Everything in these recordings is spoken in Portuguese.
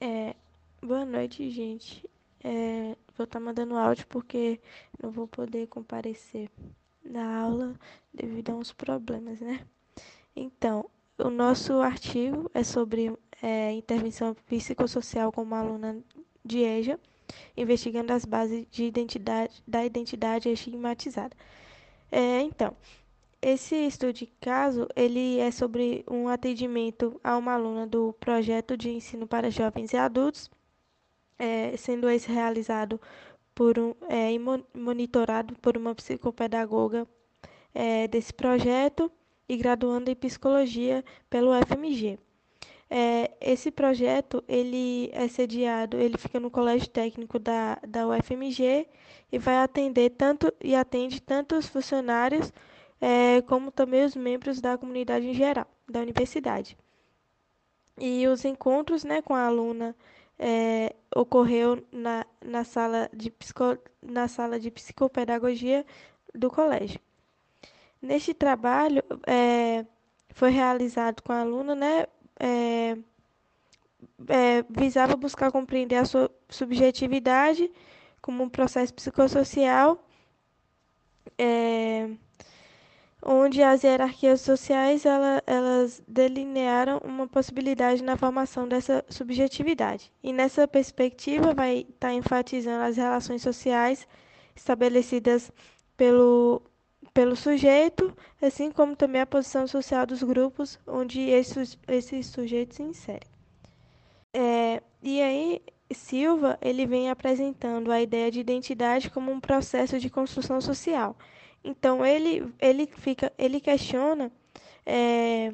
É, boa noite, gente. É, vou estar mandando áudio porque não vou poder comparecer na aula devido a uns problemas, né? Então, o nosso artigo é sobre é, intervenção psicossocial como aluna de EJA, investigando as bases de identidade, da identidade estigmatizada. É, então, esse estudo de caso, ele é sobre um atendimento a uma aluna do projeto de ensino para jovens e adultos, é, sendo esse realizado por um, é, e monitorado por uma psicopedagoga é, desse projeto e graduando em psicologia pelo FMG. É, esse projeto ele é sediado, ele fica no colégio técnico da, da UFMG e vai atender tanto e atende tanto os funcionários é, como também os membros da comunidade em geral da universidade. E os encontros né, com a aluna é, ocorreu na, na, sala de psico, na sala de psicopedagogia do colégio. Neste trabalho é, foi realizado com a aluna, né, é, é, visava buscar compreender a sua subjetividade como um processo psicossocial, é, onde as hierarquias sociais ela, elas delinearam uma possibilidade na formação dessa subjetividade. E nessa perspectiva vai estar tá enfatizando as relações sociais estabelecidas pelo pelo sujeito, assim como também a posição social dos grupos onde esses, esses sujeitos se inserem. É, e aí, Silva ele vem apresentando a ideia de identidade como um processo de construção social. Então ele, ele fica, ele questiona é,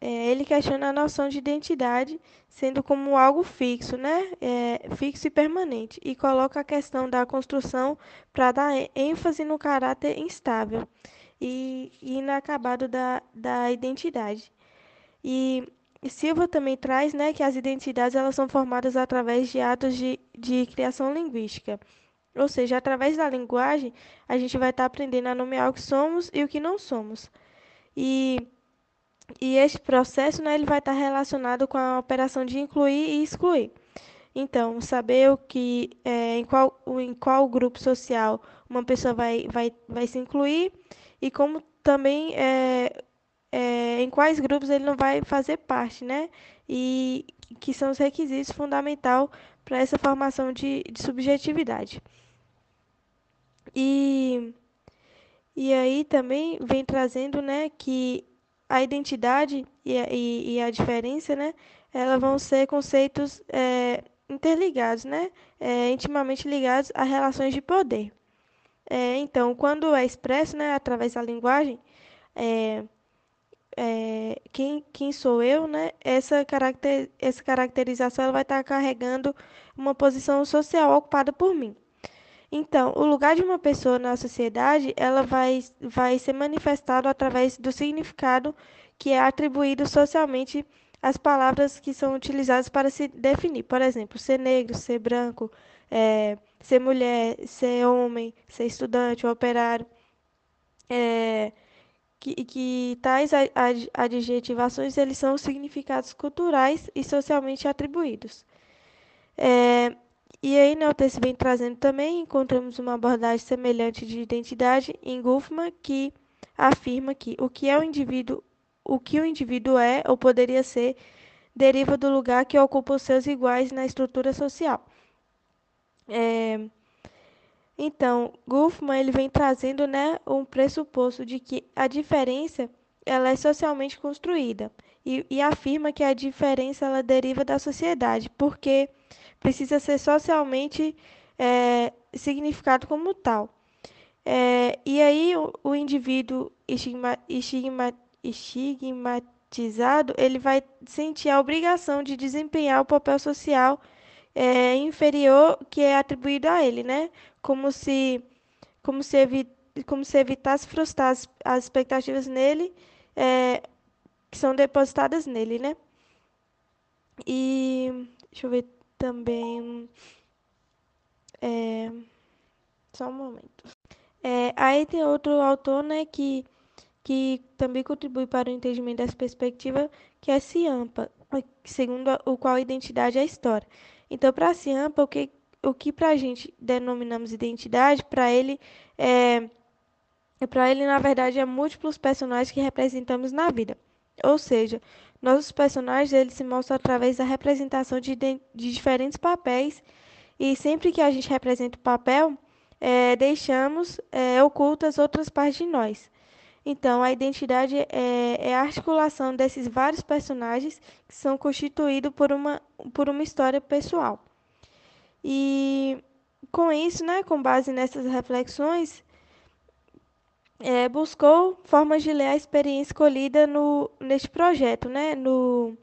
é, ele questiona a noção de identidade sendo como algo fixo, né? É, fixo e permanente, e coloca a questão da construção para dar ênfase no caráter instável e, e inacabado da, da identidade. E Silva também traz né, que as identidades elas são formadas através de atos de, de criação linguística. Ou seja, através da linguagem, a gente vai estar tá aprendendo a nomear o que somos e o que não somos. E e este processo né, ele vai estar relacionado com a operação de incluir e excluir. Então, saber o que, é, em, qual, em qual grupo social uma pessoa vai, vai, vai se incluir e como também é, é, em quais grupos ele não vai fazer parte, né? E que são os requisitos fundamentais para essa formação de, de subjetividade. E, e aí também vem trazendo né, que a identidade e a, e, e a diferença, né, elas vão ser conceitos é, interligados, né, é, intimamente ligados a relações de poder. É, então, quando é expresso, né, através da linguagem, é, é, quem, quem sou eu, né, essa, caracter, essa caracterização ela vai estar carregando uma posição social ocupada por mim. Então, o lugar de uma pessoa na sociedade, ela vai, vai ser manifestado através do significado que é atribuído socialmente às palavras que são utilizadas para se definir. Por exemplo, ser negro, ser branco, é, ser mulher, ser homem, ser estudante, operário. É, que, que tais adjetivações eles são significados culturais e socialmente atribuídos. É, e aí, texto vem trazendo também, encontramos uma abordagem semelhante de identidade em Goffman, que afirma que o que é o indivíduo, o que o indivíduo é ou poderia ser, deriva do lugar que ocupa os seus iguais na estrutura social. É, então, Goffman ele vem trazendo né, um pressuposto de que a diferença ela é socialmente construída e, e afirma que a diferença ela deriva da sociedade, porque precisa ser socialmente é, significado como tal. É, e aí o, o indivíduo estigma, estigma, estigmatizado ele vai sentir a obrigação de desempenhar o papel social é, inferior que é atribuído a ele, né? Como se como se, evi, como se evitasse frustrar as, as expectativas nele é, que são depositadas nele, né? E deixa eu ver também. É, só um momento. É, aí tem outro autor, né, que, que também contribui para o entendimento dessa perspectiva, que é Ciampa. segundo o qual a identidade é a história. Então, para Ciampa, o que, o que para a gente denominamos identidade, para ele é, para ele na verdade é múltiplos personagens que representamos na vida. Ou seja, nossos personagens eles se mostram através da representação de, de diferentes papéis e sempre que a gente representa o papel, é, deixamos é, ocultas outras partes de nós. Então, a identidade é, é, a articulação desses vários personagens que são constituídos por uma, por uma história pessoal. E com isso, né, com base nessas reflexões, é, buscou formas de ler a experiência escolhida no, neste projeto, né, no,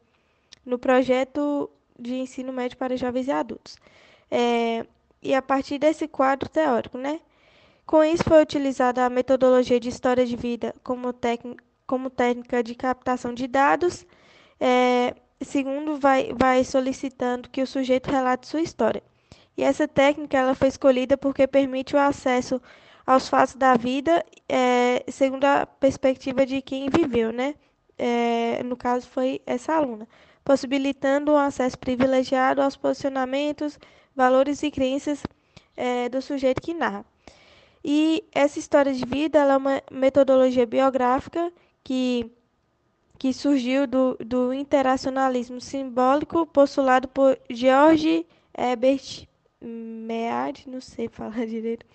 no projeto de ensino médio para jovens e adultos. É, e a partir desse quadro teórico, né? Com isso foi utilizada a metodologia de história de vida como, como técnica de captação de dados. É, segundo, vai, vai solicitando que o sujeito relate sua história. E essa técnica ela foi escolhida porque permite o acesso aos fatos da vida é, segundo a perspectiva de quem viveu, né? É, no caso foi essa aluna, possibilitando um acesso privilegiado aos posicionamentos, valores e crenças é, do sujeito que narra. E essa história de vida é uma metodologia biográfica que, que surgiu do, do interacionalismo simbólico postulado por George Herbert Mead, não sei falar direito,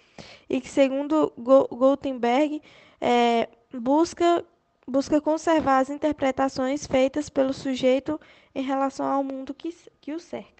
e que, segundo Gutenberg, é, busca, busca conservar as interpretações feitas pelo sujeito em relação ao mundo que, que o cerca.